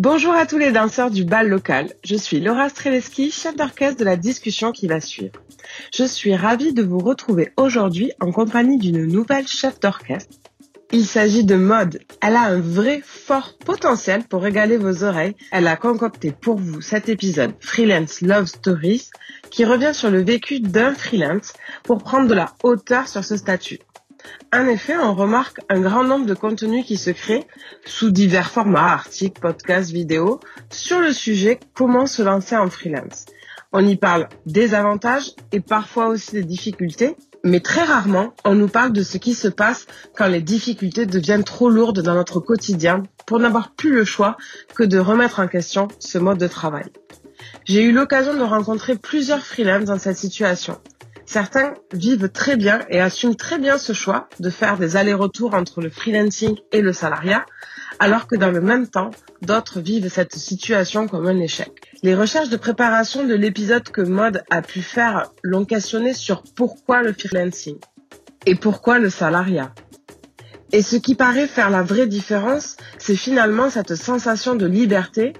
Bonjour à tous les danseurs du bal local. Je suis Laura Streleski, chef d'orchestre de la discussion qui va suivre. Je suis ravie de vous retrouver aujourd'hui en compagnie d'une nouvelle chef d'orchestre. Il s'agit de Mode. Elle a un vrai fort potentiel pour régaler vos oreilles. Elle a concocté pour vous cet épisode Freelance Love Stories qui revient sur le vécu d'un freelance pour prendre de la hauteur sur ce statut. En effet, on remarque un grand nombre de contenus qui se créent sous divers formats, articles, podcasts, vidéos, sur le sujet comment se lancer en freelance. On y parle des avantages et parfois aussi des difficultés, mais très rarement on nous parle de ce qui se passe quand les difficultés deviennent trop lourdes dans notre quotidien pour n'avoir plus le choix que de remettre en question ce mode de travail. J'ai eu l'occasion de rencontrer plusieurs freelances dans cette situation. Certains vivent très bien et assument très bien ce choix de faire des allers-retours entre le freelancing et le salariat, alors que dans le même temps, d'autres vivent cette situation comme un échec. Les recherches de préparation de l'épisode que Mode a pu faire l'ont questionné sur pourquoi le freelancing et pourquoi le salariat. Et ce qui paraît faire la vraie différence, c'est finalement cette sensation de liberté.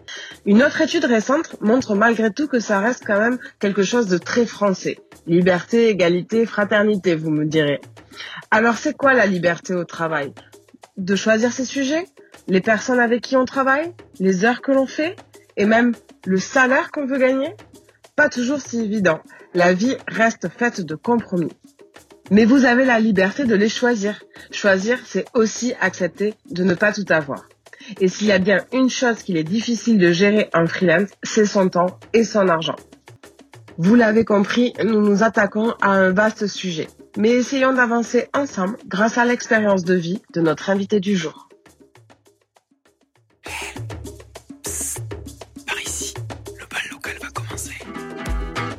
Une autre étude récente montre malgré tout que ça reste quand même quelque chose de très français. Liberté, égalité, fraternité, vous me direz. Alors c'est quoi la liberté au travail? De choisir ses sujets? Les personnes avec qui on travaille? Les heures que l'on fait? Et même le salaire qu'on veut gagner? Pas toujours si évident. La vie reste faite de compromis. Mais vous avez la liberté de les choisir. Choisir, c'est aussi accepter de ne pas tout avoir. Et s'il y a bien une chose qu'il est difficile de gérer en freelance, c'est son temps et son argent. Vous l'avez compris, nous nous attaquons à un vaste sujet. Mais essayons d'avancer ensemble grâce à l'expérience de vie de notre invité du jour.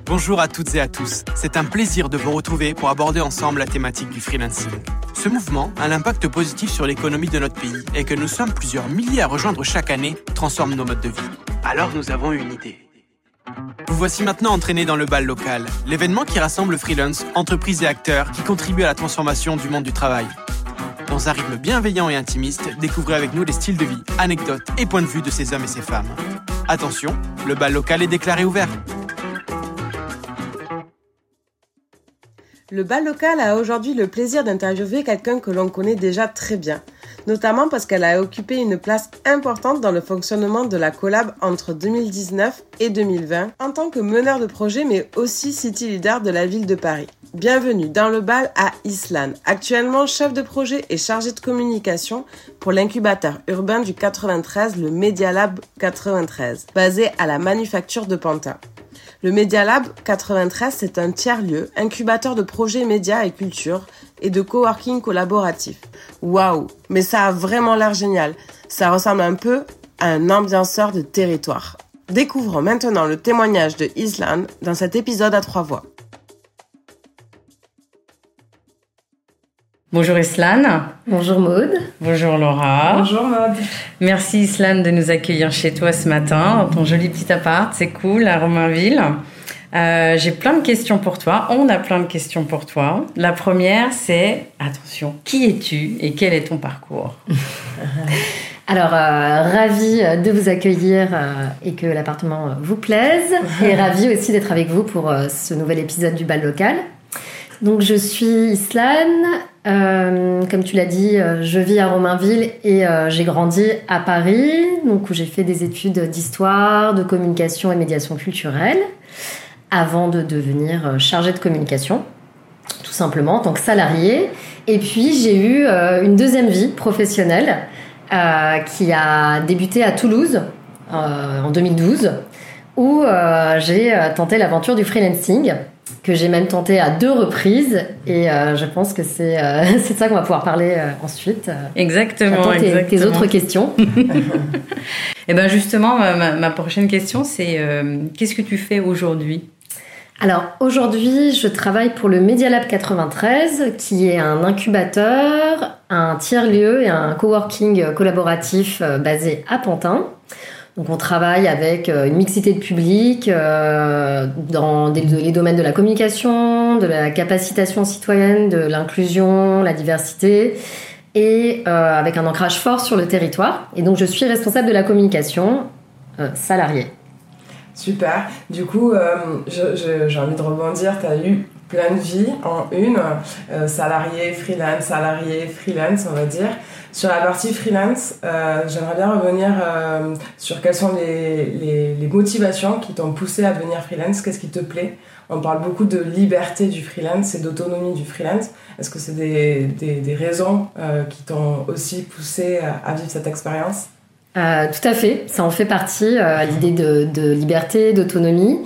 Bonjour à toutes et à tous. C'est un plaisir de vous retrouver pour aborder ensemble la thématique du freelancing. Ce mouvement a un impact positif sur l'économie de notre pays et que nous sommes plusieurs milliers à rejoindre chaque année transforme nos modes de vie. Alors nous avons une idée. Vous voici maintenant entraîné dans le bal local, l'événement qui rassemble freelance, entreprises et acteurs qui contribuent à la transformation du monde du travail. Dans un rythme bienveillant et intimiste, découvrez avec nous les styles de vie, anecdotes et points de vue de ces hommes et ces femmes. Attention, le bal local est déclaré ouvert. Le bal local a aujourd'hui le plaisir d'interviewer quelqu'un que l'on connaît déjà très bien, notamment parce qu'elle a occupé une place importante dans le fonctionnement de la collab entre 2019 et 2020 en tant que meneur de projet mais aussi city leader de la ville de Paris. Bienvenue dans le bal à Islan, actuellement chef de projet et chargé de communication pour l'incubateur urbain du 93, le Media Lab 93, basé à la manufacture de Pantin. Le Media Lab 93, c'est un tiers-lieu, incubateur de projets médias et culture et de coworking collaboratif. Waouh, mais ça a vraiment l'air génial. Ça ressemble un peu à un ambianceur de territoire. Découvrons maintenant le témoignage de Islan dans cet épisode à trois voix. Bonjour Islan. Bonjour Maude. Bonjour Laura. Bonjour Maude. Merci Islan de nous accueillir chez toi ce matin, dans ton joli petit appart, c'est cool, à Romainville. Euh, J'ai plein de questions pour toi, on a plein de questions pour toi. La première c'est, attention, qui es-tu et quel est ton parcours? Alors, euh, ravie de vous accueillir euh, et que l'appartement vous plaise. et ravie aussi d'être avec vous pour euh, ce nouvel épisode du bal local. Donc, je suis Islan. Euh, comme tu l'as dit, euh, je vis à Romainville et euh, j'ai grandi à Paris, donc où j'ai fait des études d'histoire, de communication et médiation culturelle, avant de devenir chargée de communication, tout simplement en tant que salariée. Et puis j'ai eu une deuxième vie professionnelle qui a débuté à Toulouse en 2012, où j'ai tenté l'aventure du freelancing que j'ai même tenté à deux reprises et euh, je pense que c'est euh, de ça qu'on va pouvoir parler euh, ensuite. Exactement. Tes, exactement. tes autres questions. et ben justement, ma, ma prochaine question, c'est qu'est-ce que tu fais aujourd'hui? Alors aujourd'hui, je travaille pour le Media Lab 93, qui est un incubateur, un tiers-lieu et un coworking collaboratif basé à Pantin. Donc on travaille avec une mixité de public euh, dans les domaines de la communication, de la capacitation citoyenne, de l'inclusion, la diversité et avec un ancrage fort sur le territoire. Et donc je suis responsable de la communication salariée. Super. Du coup, j'ai envie de rebondir. Tu as eu plein de vies en une, euh, salarié, freelance, salarié, freelance, on va dire. Sur la partie freelance, euh, j'aimerais bien revenir euh, sur quelles sont les, les, motivations qui t'ont poussé à devenir freelance, qu'est-ce qui te plaît? On parle beaucoup de liberté du freelance et d'autonomie du freelance. Est-ce que c'est des, des, raisons qui t'ont aussi poussé à vivre cette expérience? Tout à fait, ça en fait partie, l'idée de liberté, d'autonomie.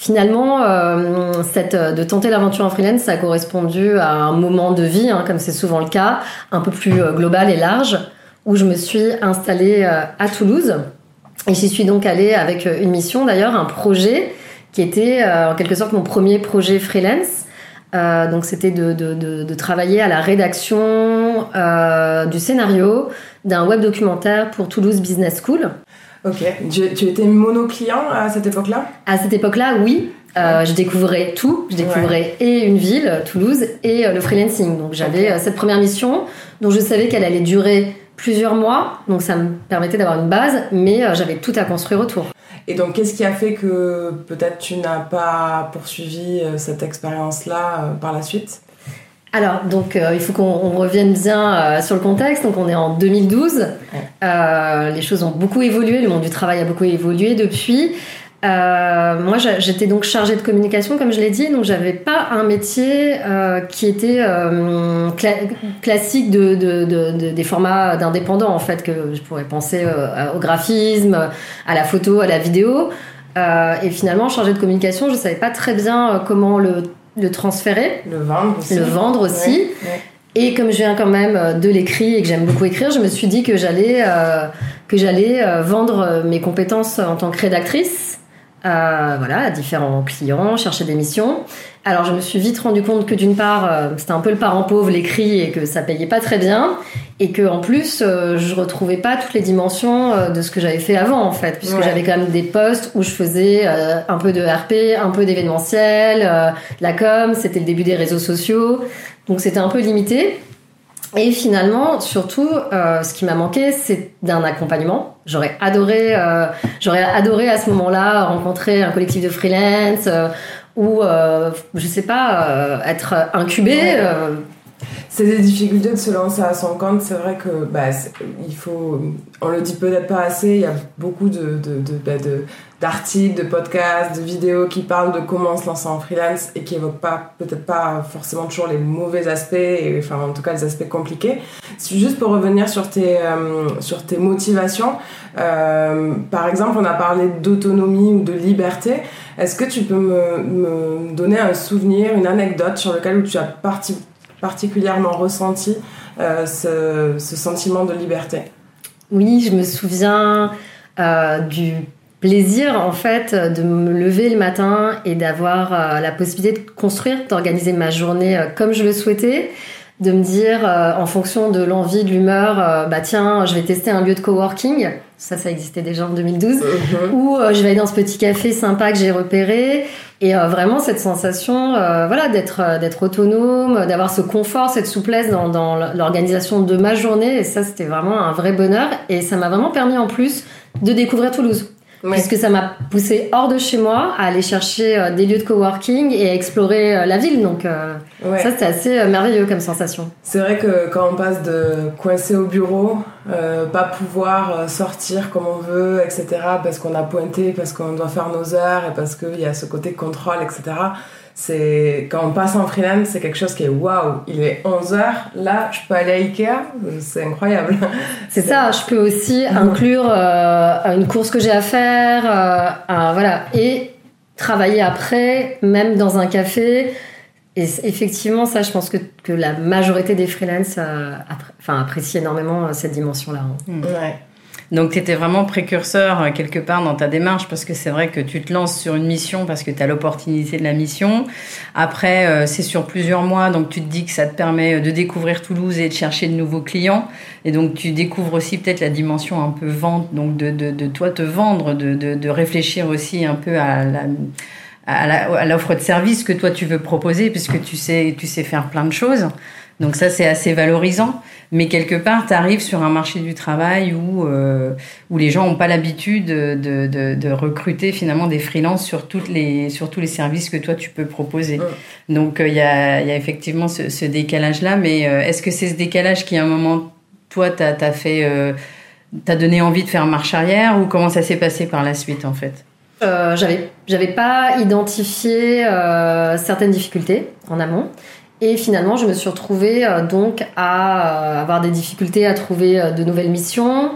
Finalement, euh, cette, euh, de tenter l'aventure en freelance, ça a correspondu à un moment de vie, hein, comme c'est souvent le cas, un peu plus euh, global et large, où je me suis installée à Toulouse. Et j'y suis donc allée avec une mission, d'ailleurs, un projet qui était en quelque sorte mon premier projet freelance. donc c'était de, de, de, de, travailler à la rédaction du scénario d'un web documentaire pour Toulouse Business School. Ok. Tu, tu étais mono-client à cette époque-là? À cette époque-là, oui. Euh, je découvrais tout. Je découvrais et une ville, Toulouse, et euh, le freelancing. Donc j'avais euh, cette première mission dont je savais qu'elle allait durer plusieurs mois. Donc ça me permettait d'avoir une base, mais j'avais tout à construire autour. Et donc qu'est-ce qui a fait que peut-être tu n'as pas poursuivi cette expérience-là par la suite? Alors, donc, euh, il faut qu'on revienne bien euh, sur le contexte. Donc, on est en 2012. Euh, les choses ont beaucoup évolué. Le monde du travail a beaucoup évolué depuis. moi, j'étais donc chargée de communication, comme je l'ai dit. Donc, j'avais pas un métier qui était classique de, de, de, des formats d'indépendants, en fait, que je pourrais penser au graphisme, à la photo, à la vidéo. et finalement, chargée de communication, je savais pas très bien comment le le transférer, le vendre aussi. Le vendre aussi. Et comme je viens quand même euh, de l'écrit et que j'aime beaucoup écrire, je me suis dit que j'allais euh, que j'allais euh, vendre mes compétences en tant que rédactrice euh, voilà, à différents clients, chercher des missions. Alors je me suis vite rendu compte que d'une part, euh, c'était un peu le parent pauvre l'écrit et que ça payait pas très bien, et que en plus, euh, je retrouvais pas toutes les dimensions euh, de ce que j'avais fait avant en fait, puisque j'avais quand même des postes où je faisais un peu de RP, un peu d'événementiel, la com, c'était le début des réseaux sociaux, donc c'était un peu limité. Et finalement, surtout, euh, ce qui m'a manqué, c'est d'un accompagnement. J'aurais adoré, euh, j'aurais adoré à ce moment-là rencontrer un collectif de freelance euh, ou, euh, je sais pas, euh, être incubé. C'est des difficultés de se lancer à son compte. C'est vrai que bah, il faut, on le dit peut-être pas assez. Il y a beaucoup de, de, de, bah, de d'articles, de podcasts, de vidéos qui parlent de comment se lancer en freelance et qui évoquent pas, peut-être pas forcément toujours les mauvais aspects, enfin en tout cas les aspects compliqués. Juste pour revenir sur tes, euh, sur tes motivations, euh, par exemple on a parlé d'autonomie ou de liberté. Est-ce que tu peux me, donner un souvenir, une anecdote sur lequel tu as parti, particulièrement ressenti euh, ce, sentiment de liberté? Oui, je me souviens du plaisir en fait de me lever le matin et d'avoir euh, la possibilité de construire, d'organiser ma journée euh, comme je le souhaitais, de me dire euh, en fonction de l'envie, de l'humeur, bah tiens, je vais tester un lieu de coworking. Ça, ça existait déjà en 2012. Mhm. Ou je vais aller dans ce petit café sympa que j'ai repéré. Et vraiment cette sensation, voilà, d'être d'être autonome, d'avoir ce confort, cette souplesse dans, dans l'organisation de ma journée. Et ça, c'était vraiment un vrai bonheur. Et ça m'a vraiment permis en plus de découvrir Toulouse. Ouais. Puisque ça m'a poussé hors de chez moi à aller chercher euh, des lieux de coworking et à explorer euh, la ville. Donc euh, ouais. ça, c'était assez merveilleux comme sensation. C'est vrai que quand on passe de coincé au bureau, euh, pas pouvoir sortir comme on veut, etc., parce qu'on a pointé, parce qu'on doit faire nos heures et parce qu'il y a ce côté contrôle, etc., c'est quand on passe en freelance, c'est quelque chose qui est waouh, il est 11h, là je peux aller à Ikea, c'est incroyable. C'est ça, je peux aussi inclure euh, une course que j'ai à faire, euh, voilà, et travailler après, même dans un café. Et effectivement, ça, je pense que, que la majorité des freelances euh, enfin, apprécient énormément cette dimension-là. Hein. Ouais. Donc, tu étais vraiment précurseur euh, quelque part dans ta démarche parce que c'est vrai que tu te lances sur une mission parce que tu as l'opportunité de la mission. Après, euh, c'est sur plusieurs mois, donc tu te dis que ça te permet euh, de découvrir Toulouse et de chercher de nouveaux clients. Et donc, tu découvres aussi peut-être la dimension un peu vente, donc de, de, de toi te vendre, de, de, de réfléchir aussi un peu à la à l'offre de service que toi tu veux proposer puisque tu sais tu sais faire plein de choses Donc ça, c'est assez valorisant. Mais quelque part, tu arrives sur un marché du travail où, euh, où les gens n'ont pas l'habitude de, de, de, recruter finalement des freelances sur, toutes les, sur tous les services que toi, tu peux proposer. Donc il y, a, y, a, effectivement ce, ce décalage-là. Mais est-ce que c'est ce décalage qui, à un moment, toi, t'as as fait... T'as donné envie de faire marche arrière ou comment ça s'est passé par la suite en fait? Euh, J'avais j'avais pas identifié euh, certaines difficultés en amont et finalement je me suis retrouvée euh, donc à euh, avoir des difficultés à trouver euh, de nouvelles missions,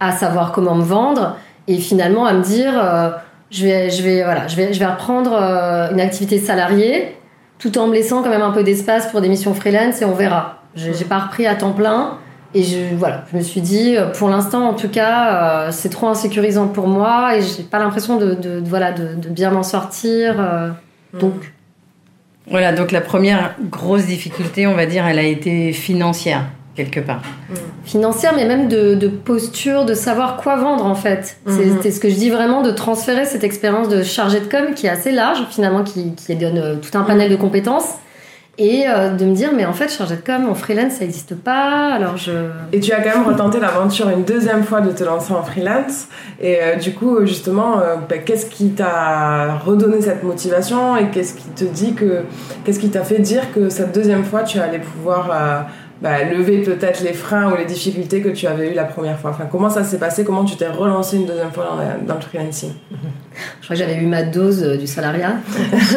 à savoir comment me vendre et finalement à me dire je vais je vais voilà je vais je vais reprendre une activité salariée tout en me laissant quand même un peu d'espace pour des missions freelance et on verra. J'ai pas repris à temps plein et je, voilà, je me suis dit, euh, pour l'instant, en tout cas, euh, c'est trop insécurisant pour moi et j'ai pas l'impression de, de, voilà, de, de bien m'en sortir. Euh, mm. Donc. Voilà, donc la première grosse difficulté, on va dire, elle a été financière, quelque part. Mm. Financière, mais même de, de, posture, de savoir quoi vendre, en fait. Mm-hmm. C'est ce que je dis vraiment, de transférer cette expérience de chargé de com qui est assez large, finalement, qui, qui donne tout un panel de compétences et euh, de me dire mais en fait chargé de com en freelance ça n'existe pas alors je et tu as quand même retenté l'aventure une deuxième fois de te lancer en freelance. Et euh, du coup justement euh, bah, qu'est-ce qui t'a redonné cette motivation et qu'est-ce qui te dit que qu'est-ce qui t'a fait dire que cette deuxième fois tu allais pouvoir bah, lever peut-être les freins ou les difficultés que tu avais eu la première fois enfin comment ça s'est passé? Comment tu t'es relancé une deuxième fois dans, dans le freelancing? Je crois que j'avais eu ma dose euh, du salariat.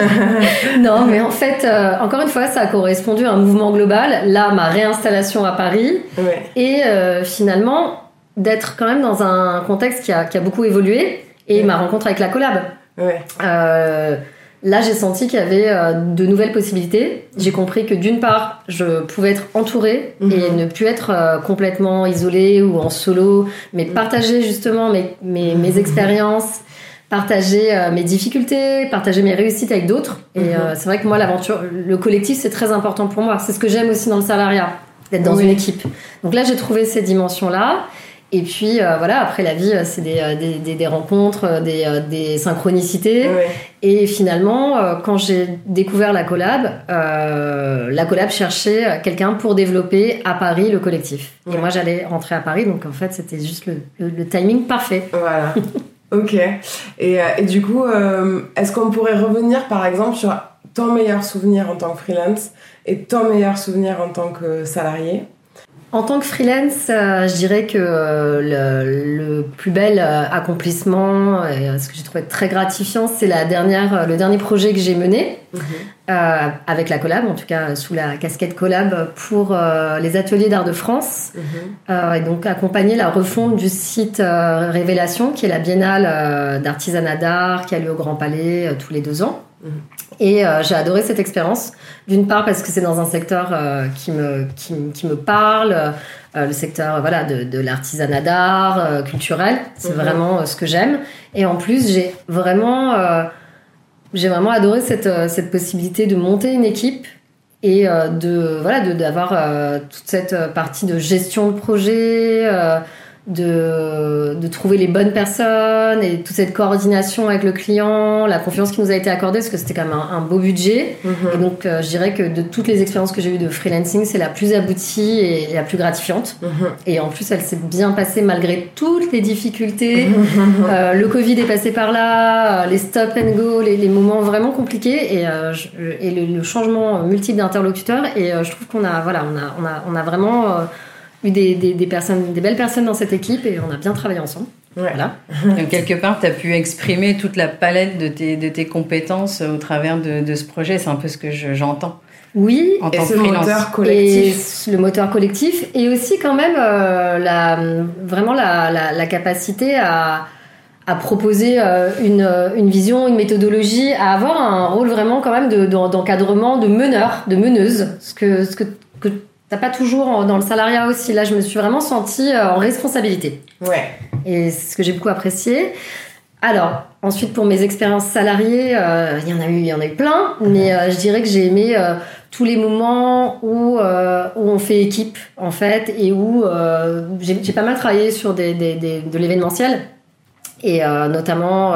non, mais en fait, euh, encore une fois, ça a correspondu à un mouvement global. Là, ma réinstallation à Paris. Et euh, finalement, d'être quand même dans un contexte qui a, qui a beaucoup évolué. Et ma rencontre avec la collab. Là, j'ai senti qu'il y avait de nouvelles possibilités. J'ai compris que d'une part, je pouvais être entourée et mhm. ne plus être complètement isolée ou en solo, mais partager justement mes, mes, mes mhm. expériences partager euh, mes difficultés, partager mes réussites avec d'autres. Et mhm. euh, c'est vrai que moi, l'aventure, le collectif, c'est très important pour moi. C'est ce que j'aime aussi dans le salariat, d'être dans une équipe. Donc là, j'ai trouvé ces dimensions-là. Et puis euh, voilà, après la vie, c'est des, des, des, rencontres, des, des synchronicités. Et finalement, quand j'ai découvert la collab, la collab cherchait quelqu'un pour développer à Paris le collectif. Et moi, j'allais rentrer à Paris, donc en fait, c'était juste le, le timing parfait. Voilà. Ok. Et, euh, et du coup, euh, est-ce qu'on pourrait revenir par exemple sur ton meilleur souvenir en tant que freelance et ton meilleur souvenir en tant que salarié? En tant que freelance, euh, je dirais que le, plus bel accomplissement et ce que j'ai trouvé très gratifiant, c'est la dernière, le dernier projet que j'ai mené mhm. avec la collab, en tout cas sous la casquette collab pour les ateliers d'art de France, mhm. et donc accompagner la refonte du site Révélation, qui est la biennale d'artisanat d'art qui a lieu au Grand Palais tous les deux ans. Mhm. Et euh, j'ai adoré cette expérience. D'une part parce que c'est dans un secteur euh, qui, me, qui, qui, me parle, euh, le secteur voilà, de, de l'artisanat d'art, culturel. C'est mhm. vraiment ce que j'aime. Et en plus, j'ai vraiment, j'ai vraiment adoré cette, cette possibilité de monter une équipe et de voilà d'avoir toute cette partie de gestion de projet de, de, trouver les bonnes personnes et toute cette coordination avec le client, la confiance qui nous a été accordée, parce que c'était quand même un, beau budget. Mhm. Et donc, euh, je dirais que de toutes les expériences que j'ai eues de freelancing, c'est la plus aboutie et la plus gratifiante. Mhm. Et en plus, elle s'est bien passée malgré toutes les difficultés. Mhm. Euh, le Covid est passé par là, euh, les stop and go, les, les moments vraiment compliqués et, et le, changement multiple d'interlocuteurs. Et je trouve qu'on a, voilà, on a, on a, on a vraiment eu des, des, personnes, des belles personnes dans cette équipe et on a bien travaillé ensemble. Voilà. Donc, quelque part, tu as pu exprimer toute la palette de tes, de tes compétences au travers de, de ce projet. C'est un peu ce que j'entends. oui, en tant et ce moteur collectif. Et le moteur collectif. Et aussi, quand même, euh, la, vraiment la, la, la, capacité à, à proposer euh, une, une, vision, une méthodologie, à avoir un rôle vraiment, quand même, d'encadrement, de, de meneur, de meneuse. Ce que, ce que, que T'as pas toujours dans le salariat aussi. Là, je me suis vraiment sentie euh, en responsabilité. Ouais. Et c'est ce que j'ai beaucoup apprécié. Alors, ensuite, pour mes expériences salariées, euh, il y en a eu, il y en a eu plein, mais euh, je dirais que j'ai aimé tous les moments où, où on fait équipe, en fait, et où j'ai pas mal travaillé sur des, des, des de l'événementiel, et notamment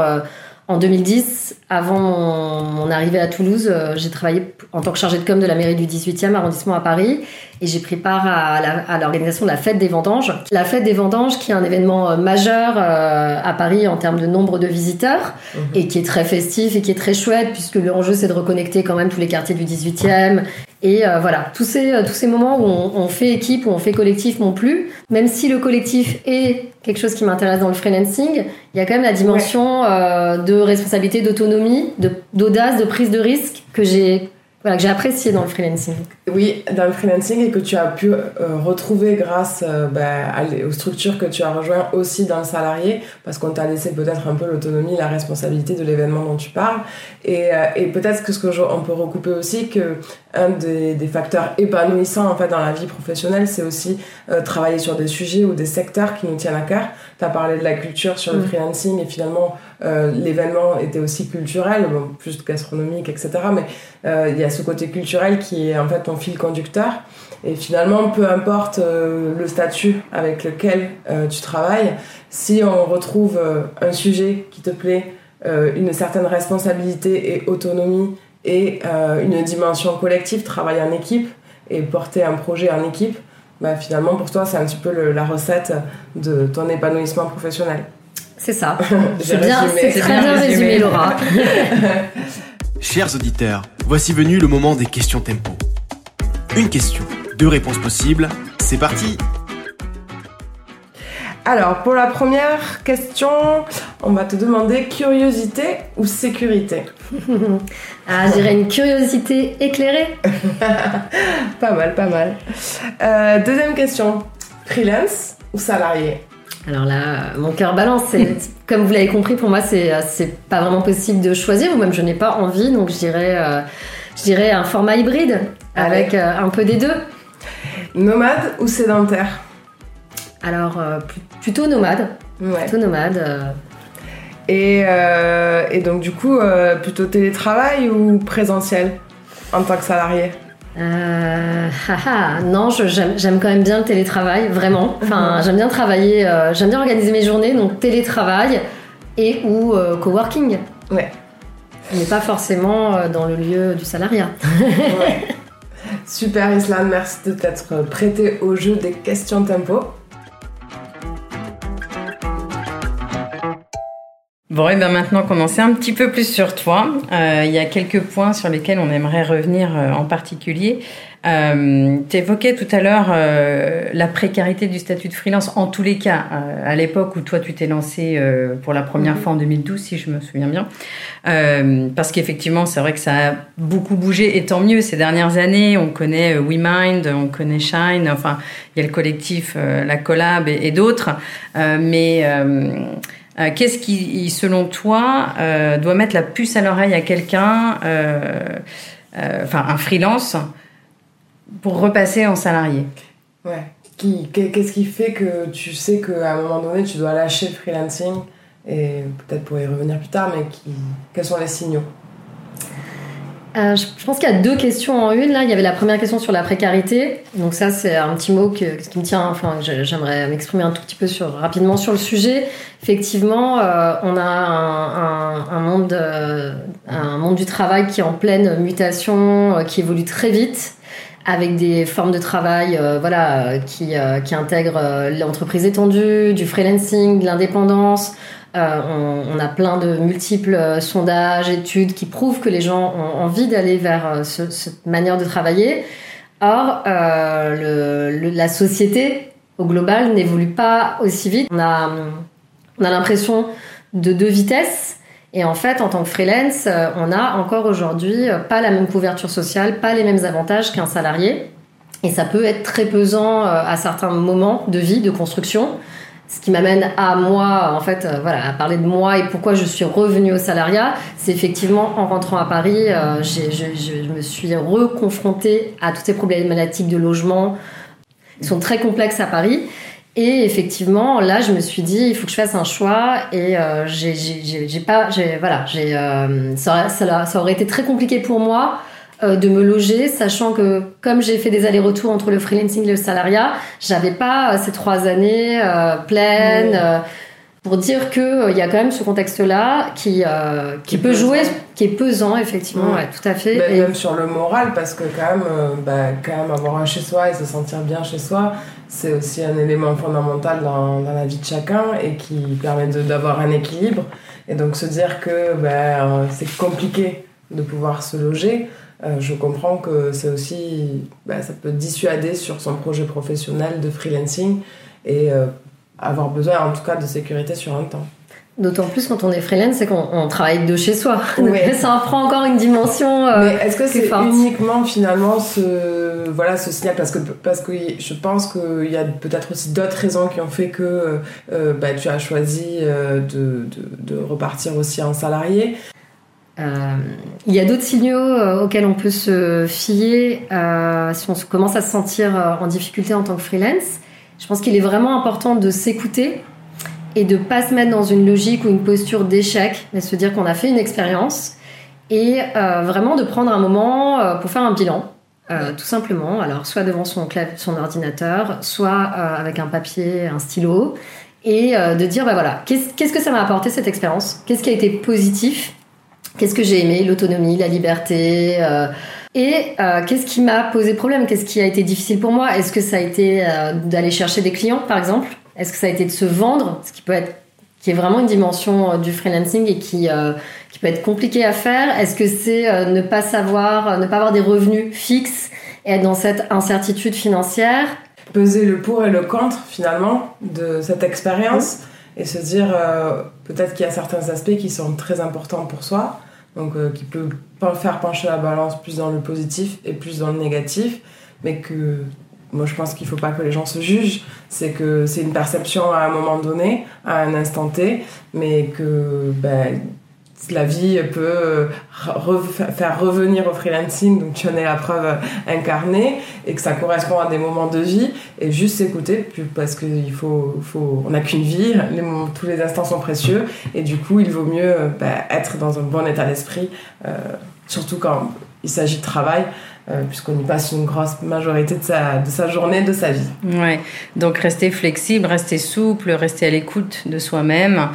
en 2010, avant mon, arrivée à Toulouse, euh, j'ai travaillé en tant que chargée de com de la mairie du 18e arrondissement à Paris et j'ai pris part à, l'organisation de la fête des vendanges. La fête des vendanges qui est un événement euh, majeur euh, à Paris en termes de nombre de visiteurs mhm. et qui est très festif et qui est très chouette puisque l'enjeu c'est de reconnecter quand même tous les quartiers du 18e et voilà, tous ces, tous ces moments où on, fait équipe, où on fait collectif m'ont plu. Même si le collectif est quelque chose qui m'intéresse dans le freelancing, il y a quand même la dimension de responsabilité, d'autonomie, d'audace, de, prise de risque que j'ai voilà, que j'ai apprécié dans le freelancing. Oui, dans le freelancing et que tu as pu euh, retrouver grâce euh, bah, aux structures que tu as rejoint aussi dans le salarié, parce qu'on t'a laissé peut-être un peu l'autonomie, la responsabilité de l'événement dont tu parles. Et, euh, et peut-être que ce qu'on peut recouper aussi, que un des, des, facteurs épanouissants en fait dans la vie professionnelle, c'est aussi travailler sur des sujets ou des secteurs qui nous tiennent à cœur. Tu as parlé de la culture sur le mm. freelancing et finalement l'événement était aussi culturel, plus gastronomique, etc. Mais il y a ce côté culturel qui est en fait ton fil conducteur. Et finalement, peu importe euh, le statut avec lequel euh, tu travailles, si on retrouve euh, un sujet qui te plaît, une certaine responsabilité et autonomie et une dimension collective, travailler en équipe et porter un projet en équipe, bah, finalement pour toi c'est un petit peu la recette de ton épanouissement professionnel. C'est ça. c'est bien, c'est très bien résumé, Laura. Chers auditeurs, voici venu le moment des questions tempo. Une question, deux réponses possibles, c'est parti Alors, pour la première question, on va te demander curiosité ou sécurité Ah, je dirais une curiosité éclairée. pas mal, pas mal. Euh, deuxième question, freelance ou salarié? Alors là, mon cœur balance. Comme vous l'avez compris, pour moi, c'est pas vraiment possible de choisir, ou même je n'ai pas envie, donc je dirais, euh, je dirais un format hybride avec euh, un peu des deux. Nomade ou sédentaire? Alors, euh, plutôt nomade. Plutôt nomade. Et, et, donc, du coup, plutôt télétravail ou présentiel en tant que salarié? Euh, non, j'aime quand même bien le télétravail, vraiment. Enfin, j'aime bien travailler, euh, j'aime bien organiser mes journées, donc télétravail et ou euh, coworking. Ouais. Mais pas forcément euh, dans le lieu du salariat. ouais. Super Islam, merci de t'être prêté au jeu des questions tempo. Bon, et bien maintenant qu'on en sait un petit peu plus sur toi, euh, il y a quelques points sur lesquels on aimerait revenir euh, en particulier. Euh, tu évoquais tout à l'heure euh, la précarité du statut de freelance, en tous les cas, à l'époque où toi tu t'es lancé pour la première mhm. fois en 2012, si je me souviens bien. parce qu'effectivement, c'est vrai que ça a beaucoup bougé, et tant mieux ces dernières années. On connaît WeMind, on connaît Shine, enfin, il y a le collectif, la Collab et, et d'autres. mais euh, qu'est-ce qui, selon toi, euh, doit mettre la puce à l'oreille à quelqu'un, euh, enfin un freelance, pour repasser en salarié? Ouais. Qu'est-ce qui fait que tu sais qu'à un moment donné, tu dois lâcher freelancing et peut-être pour y revenir plus tard, mais quels sont les signaux? Euh, je pense qu'il y a deux questions en une. Là, il y avait la première question sur la précarité. Donc ça, c'est un petit mot qui me tient. Enfin, j'aimerais m'exprimer un tout petit peu sur, rapidement sur le sujet. Effectivement, euh, on a un, monde, euh, un monde du travail qui est en pleine mutation, qui évolue très vite avec des formes de travail voilà, qui, qui intègrent l'entreprise étendue, du freelancing, de l'indépendance, euh, on, a plein de multiples euh, sondages, études qui prouvent que les gens ont envie d'aller vers euh, cette manière de travailler. Or, la société au global n'évolue pas aussi vite. On a, on a l'impression de deux vitesses. Et en fait, en tant que freelance, on a encore aujourd'hui pas la même couverture sociale, pas les mêmes avantages qu'un salarié. Et ça peut être très pesant à certains moments de vie, de construction ce qui m'amène à moi, en fait, euh, voilà, à parler de moi et pourquoi je suis revenue au salariat, c'est effectivement en rentrant à Paris, euh, je, me suis reconfrontée à toutes ces problématiques de logement qui sont très complexes à Paris. Et effectivement, là, je me suis dit, il faut que je fasse un choix. Et euh, j'ai pas, voilà, j'ai, ça, ça, aurait été très compliqué pour moi euh, de me loger, sachant que comme j'ai fait des allers-retours entre le freelancing et le salariat, j'avais pas euh, ces trois années euh, pleines. pour dire que il y a quand même ce contexte-là qui qui, peut jouer, qui est pesant effectivement, ouais. tout à fait. et... Même sur le moral, parce que quand même, bah, quand même avoir un chez soi et se sentir bien chez soi, c'est aussi un élément fondamental dans, la vie de chacun et qui permet d'avoir un équilibre. Et donc se dire que ben, c'est compliqué de pouvoir se loger, euh, je comprends que c'est aussi, ben, ça peut dissuader sur son projet professionnel de freelancing et euh, avoir besoin en tout cas de sécurité sur un temps. D'autant plus quand on est freelance, c'est qu'on travaille de chez soi. Donc ça prend encore une dimension. Euh, Mais est-ce que c'est uniquement finalement ce voilà ce signal? Parce que parce que je pense qu'il y a peut-être aussi d'autres raisons qui ont fait que euh, bah, tu as choisi euh, de, de, de, repartir aussi en salarié. Euh, il y a d'autres signaux auxquels on peut se fier si on commence à se sentir en difficulté en tant que freelance. Je pense qu'il est vraiment important de s'écouter et de pas se mettre dans une logique ou une posture d'échec, mais se dire qu'on a fait une expérience et euh, vraiment de prendre un moment euh, pour faire un bilan, euh, tout simplement. Alors soit devant son, son ordinateur, soit avec un papier, un stylo, et de dire bah voilà, qu'est-ce que ça m'a apporté cette expérience? Qu'est-ce qui a été positif? Qu'est-ce que j'ai aimé? L'autonomie, la liberté. Et qu'est-ce qui m'a posé problème? Qu'est-ce qui a été difficile pour moi? Est-ce que ça a été d'aller chercher des clients, par exemple? Est-ce que ça a été de se vendre, ce qui peut être qui est vraiment une dimension euh, du freelancing et qui, euh, qui peut être compliqué à faire? Est-ce que c'est euh, ne pas savoir, ne pas avoir des revenus fixes et être dans cette incertitude financière? Peser le pour et le contre finalement de cette expérience et se dire peut-être qu'il y a certains aspects qui sont très importants pour soi, donc qui peut faire pencher la balance plus dans le positif et plus dans le négatif, mais que moi je pense qu'il faut pas que les gens se jugent, c'est que c'est une perception à un moment donné, à un instant T, mais que ben, la vie peut faire revenir au freelancing, donc tu en es la preuve incarnée, et que ça correspond à des moments de vie, et juste s'écouter, parce qu'il faut, n'a qu'une vie, tous les instants sont précieux, et du coup il vaut mieux ben, être dans un bon état d'esprit, euh, surtout quand il s'agit de travail, euh, puisqu'on y passe une grosse majorité de sa, de sa journée, de sa vie. Ouais, donc rester flexible, rester souple, rester à l'écoute de soi-même.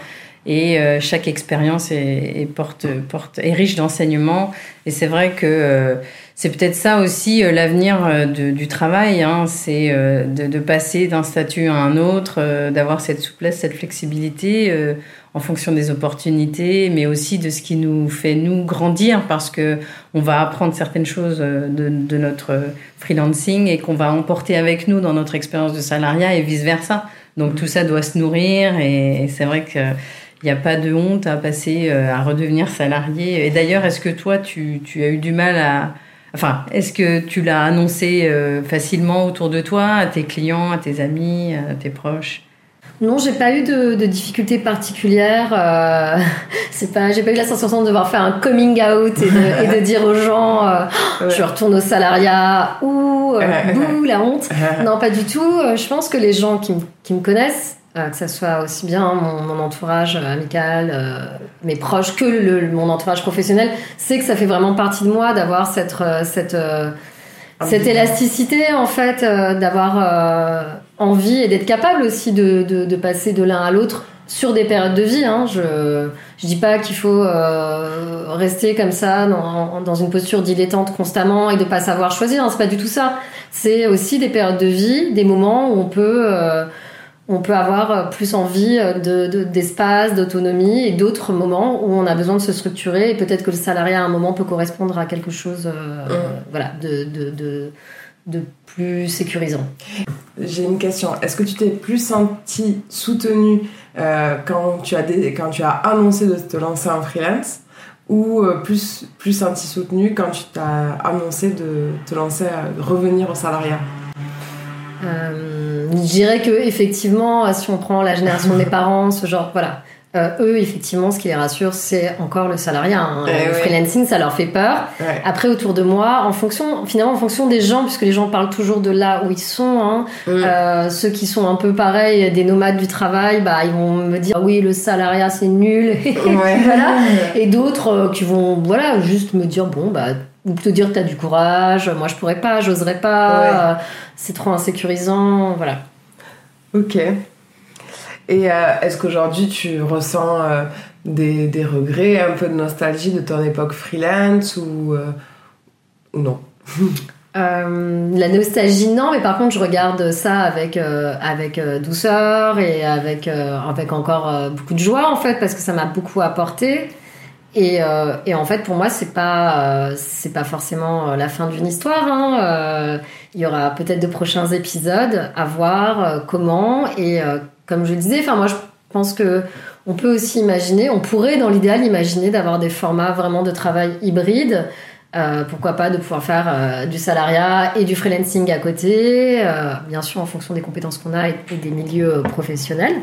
Et euh, chaque expérience est, porte, porte, est riche d'enseignements. Et c'est vrai que euh, c'est peut-être ça aussi l'avenir du travail, hein, c'est de, de, passer d'un statut à un autre, d'avoir cette souplesse, cette flexibilité en fonction des opportunités, mais aussi de ce qui nous fait nous grandir parce que on va apprendre certaines choses euh, de, notre freelancing et qu'on va emporter avec nous dans notre expérience de salariat et vice versa. Donc tout ça doit se nourrir et c'est vrai qu'il n'y a pas de honte à passer euh, à redevenir salarié. Et d'ailleurs, est-ce que toi, tu, tu, as eu du mal à... Enfin, est-ce que tu l'as annoncé euh, facilement autour de toi, à tes clients, à tes amis, à tes proches? Non, j'ai pas eu de, de difficultés particulières. Euh, c'est pas, j'ai pas eu la sensation de devoir faire un coming out et de, et de dire aux gens, euh, je retourne au salariat ou euh, bouh, la honte. non, pas du tout. Euh, je pense que les gens qui, qui me connaissent, euh, que ce soit aussi bien mon, mon entourage amical, mes proches que le, mon entourage professionnel, c'est que ça fait vraiment partie de moi d'avoir cette, cette cette élasticité en fait d'avoir envie et d'être capable aussi de, de, de passer de l'un à l'autre sur des périodes de vie. Hein. Je je dis pas qu'il faut euh, rester comme ça dans, dans une posture dilettante constamment et de pas savoir choisir. Hein. C'est pas du tout ça. C'est aussi des périodes de vie, des moments où on peut euh, on peut avoir plus envie de, d'espace, d'autonomie et d'autres moments où on a besoin de se structurer et peut-être que le salariat à un moment peut correspondre à quelque chose euh, voilà de, de, de plus sécurisant. J'ai une question. Est-ce que tu t'es plus senti soutenu euh, quand, tu as quand tu as annoncé de te lancer en freelance ou euh, plus, plus senti soutenu quand tu t'as annoncé de te lancer à revenir au salariat? Euh, Je dirais que effectivement, si on prend la génération de mes parents, ce genre, voilà, euh, eux, effectivement, ce qui les rassure, c'est encore le salariat. Hein. Eh le freelancing, ça leur fait peur. Après, autour de moi, en fonction, finalement, en fonction des gens, puisque les gens parlent toujours de là où ils sont, hein, mm. euh, ceux qui sont un peu pareils, des nomades du travail, bah, ils vont me dire, oui, le salariat, c'est nul. voilà. Et d'autres euh, qui vont, voilà, juste me dire, bon, bah, ou te dire, t'as du courage, moi, je pourrais pas, j'oserais pas, c'est trop insécurisant, voilà. Ok. Et est-ce qu'aujourd'hui tu ressens des, des, regrets, un peu de nostalgie de ton époque freelance ou, ou non? Euh, la nostalgie, non, mais par contre, je regarde ça avec, euh, avec euh, douceur et avec, avec encore beaucoup de joie, en fait, parce que ça m'a beaucoup apporté. Et, et, en fait, pour moi, c'est pas, c'est pas forcément la fin d'une histoire. Hein. il y aura peut-être de prochains épisodes à voir comment. Et comme je le disais, enfin, moi, je pense que on peut aussi imaginer, on pourrait, dans l'idéal, imaginer d'avoir des formats vraiment de travail hybride euh, pourquoi pas de pouvoir faire euh, du salariat et du freelancing à côté, euh, bien sûr en fonction des compétences qu'on a et, des milieux professionnels.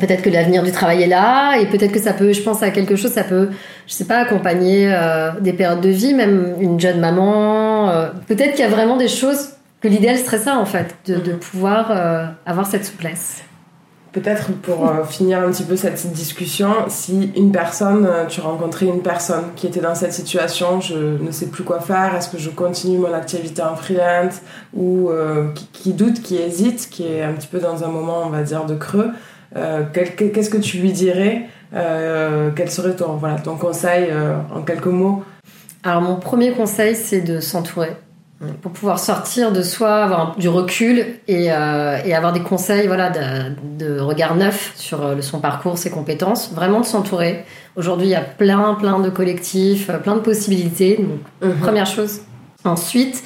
Peut-être que l'avenir du travail est là et peut-être que ça peut, je pense à quelque chose, ça peut, je sais pas, accompagner des périodes de vie, même une jeune maman. peut-être qu'il y a vraiment des choses que l'idéal serait ça en fait, de, de pouvoir avoir cette souplesse. Peut-être pour euh, finir un petit peu cette discussion, si une personne, euh, tu rencontrais une personne qui était dans cette situation, je ne sais plus quoi faire, est-ce que je continue mon activité en freelance ou euh, qui, doute, qui hésite, qui est un petit peu dans un moment, on va dire, de creux, qu'est-ce que tu lui dirais Quel serait ton, voilà, ton conseil en quelques mots? Alors mon premier conseil, c'est de s'entourer pour pouvoir sortir de soi, avoir du recul et, euh, et avoir des conseils voilà, de, de, regard neuf sur euh, son parcours, ses compétences, vraiment de s'entourer. Aujourd'hui, il y a plein, plein de collectifs, euh, plein de possibilités. Donc, mhm. première chose. Ensuite,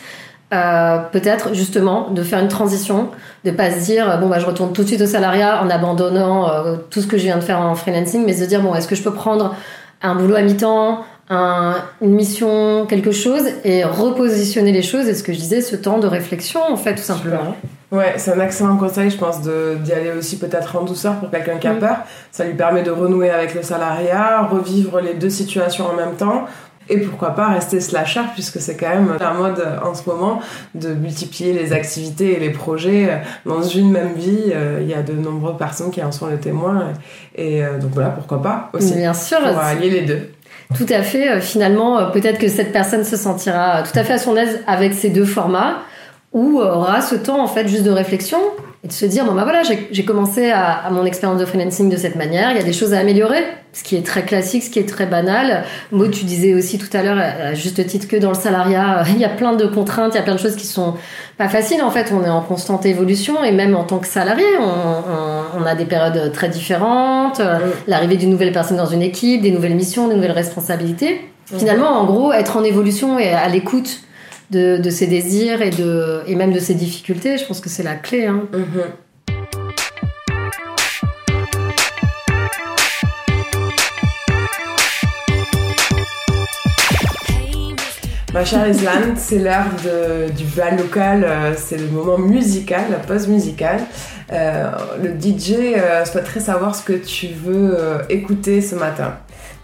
euh, peut-être justement de faire une transition, de pas se dire bon bah je retourne tout de suite au salariat en abandonnant euh, tout ce que je viens de faire en freelancing, mais se dire bon est-ce que je peux prendre un boulot à mi-temps, une mission, quelque chose, et repositionner les choses. Et ce que je disais, ce temps de réflexion, en fait, tout simplement. Ouais, c'est un excellent conseil, je pense, d'y aller aussi peut-être en douceur pour quelqu'un qui a mm. peur. Ça lui permet de renouer avec le salariat, revivre les deux situations en même temps. Et pourquoi pas rester slasher, puisque c'est quand même la mode en ce moment de multiplier les activités et les projets dans une même vie. Euh, il y a de nombreuses personnes qui en sont les témoins. Et euh, donc voilà, pourquoi pas aussi. Bien sûr. Pour allier les deux. Tout à fait. Euh, finalement, euh, peut-être que cette personne se sentira tout à fait à son aise avec ces deux formats ou aura ce temps en fait juste de réflexion et de se dire bon bah voilà j'ai commencé à, mon expérience de freelancing de cette manière il y a des choses à améliorer. Ce qui est très classique ce qui est très banal. Maud tu disais aussi tout à l'heure à juste titre que dans le salariat il y a plein de contraintes il y a plein de choses qui sont pas faciles en fait. On est en constante évolution et même en tant que salarié on, on, a des périodes très différentes l'arrivée d'une nouvelle personne dans une équipe des nouvelles missions des nouvelles responsabilités. Finalement en gros être en évolution et à l'écoute de, de, ses désirs et, de, et même de ses difficultés. Je pense que c'est la clé. Hein. Mm-hmm. Ma chère Island, c'est l'heure du bal local, euh, c'est le moment musical, la pause musicale. Euh, le DJ euh, souhaiterait savoir ce que tu veux écouter ce matin.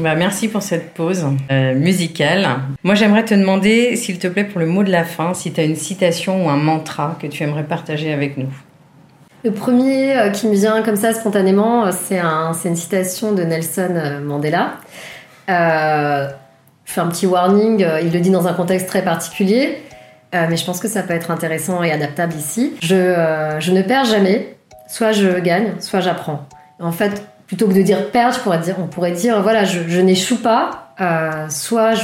Bah, merci pour cette pause euh, musicale. Moi, j'aimerais te demander, s'il te plaît, pour le mot de la fin, si tu as une citation ou un mantra que tu aimerais partager avec nous. Le premier euh, qui me vient comme ça spontanément, euh, c'est un, une citation de Nelson Mandela. je fais un petit warning, il le dit dans un contexte très particulier, mais je pense que ça peut être intéressant et adaptable ici. Je, je ne perds jamais, soit je gagne, soit j'apprends. En fait, plutôt que de dire perdre, on pourrait dire voilà, je, n'échoue pas, euh, soit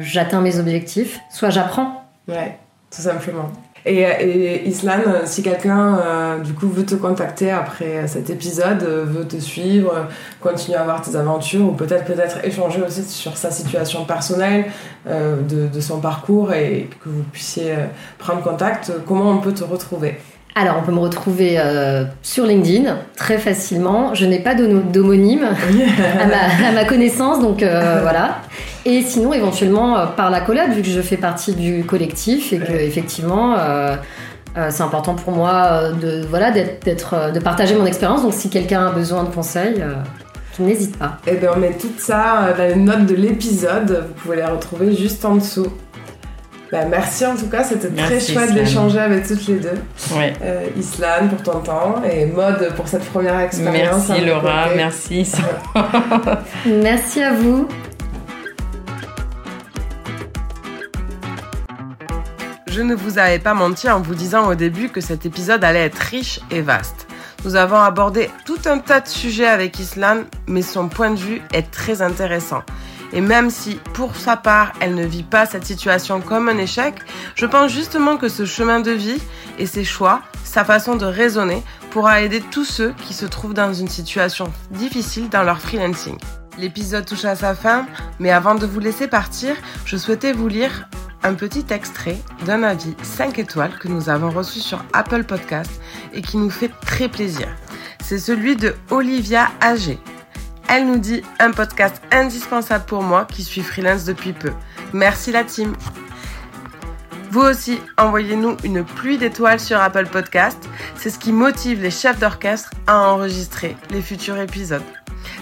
j'atteins mes objectifs, soit j'apprends. Ouais, tout simplement. Et, et Islan, si quelqu'un euh, du coup veut te contacter après cet épisode, veut te suivre, continuer à voir tes aventures ou peut-être peut-être échanger aussi sur sa situation personnelle, euh, de, son parcours et que vous puissiez prendre contact, comment on peut te retrouver? Alors, on peut me retrouver euh, sur LinkedIn très facilement. Je n'ai pas d'homonyme à, ma connaissance, donc euh, voilà. Et sinon, éventuellement, euh, par la collab, vu que je fais partie du collectif et que, effectivement, c'est important pour moi de, voilà, de partager mon expérience. Donc, si quelqu'un a besoin de conseils, n'hésite pas. Et bien on met tout ça dans les notes de l'épisode, vous pouvez les retrouver juste en dessous. Bah, merci en tout cas, c'était très chouette d'échanger avec toutes les deux. Ouais. Euh, Islan pour ton temps et Mode pour cette première expérience. Merci avec Laura, Côté. merci. Merci à vous. Je ne vous avais pas menti en vous disant au début que cet épisode allait être riche et vaste. Nous avons abordé tout un tas de sujets avec Islan, mais son point de vue est très intéressant. Et même si, pour sa part, elle ne vit pas cette situation comme un échec, je pense justement que ce chemin de vie et ses choix, sa façon de raisonner, pourra aider tous ceux qui se trouvent dans une situation difficile dans leur freelancing. L'épisode touche à sa fin, mais avant de vous laisser partir, je souhaitais vous lire un petit extrait d'un avis 5 étoiles que nous avons reçu sur Apple Podcast et qui nous fait très plaisir. C'est celui de Olivia AG. Elle nous dit un podcast indispensable pour moi qui suis freelance depuis peu. Merci la team. Vous aussi, envoyez-nous une pluie d'étoiles sur Apple Podcast. C'est ce qui motive les chefs d'orchestre à enregistrer les futurs épisodes.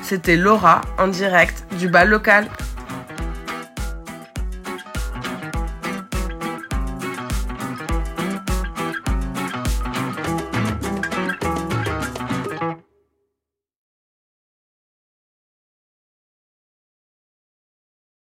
C'était Laura en direct du bal local.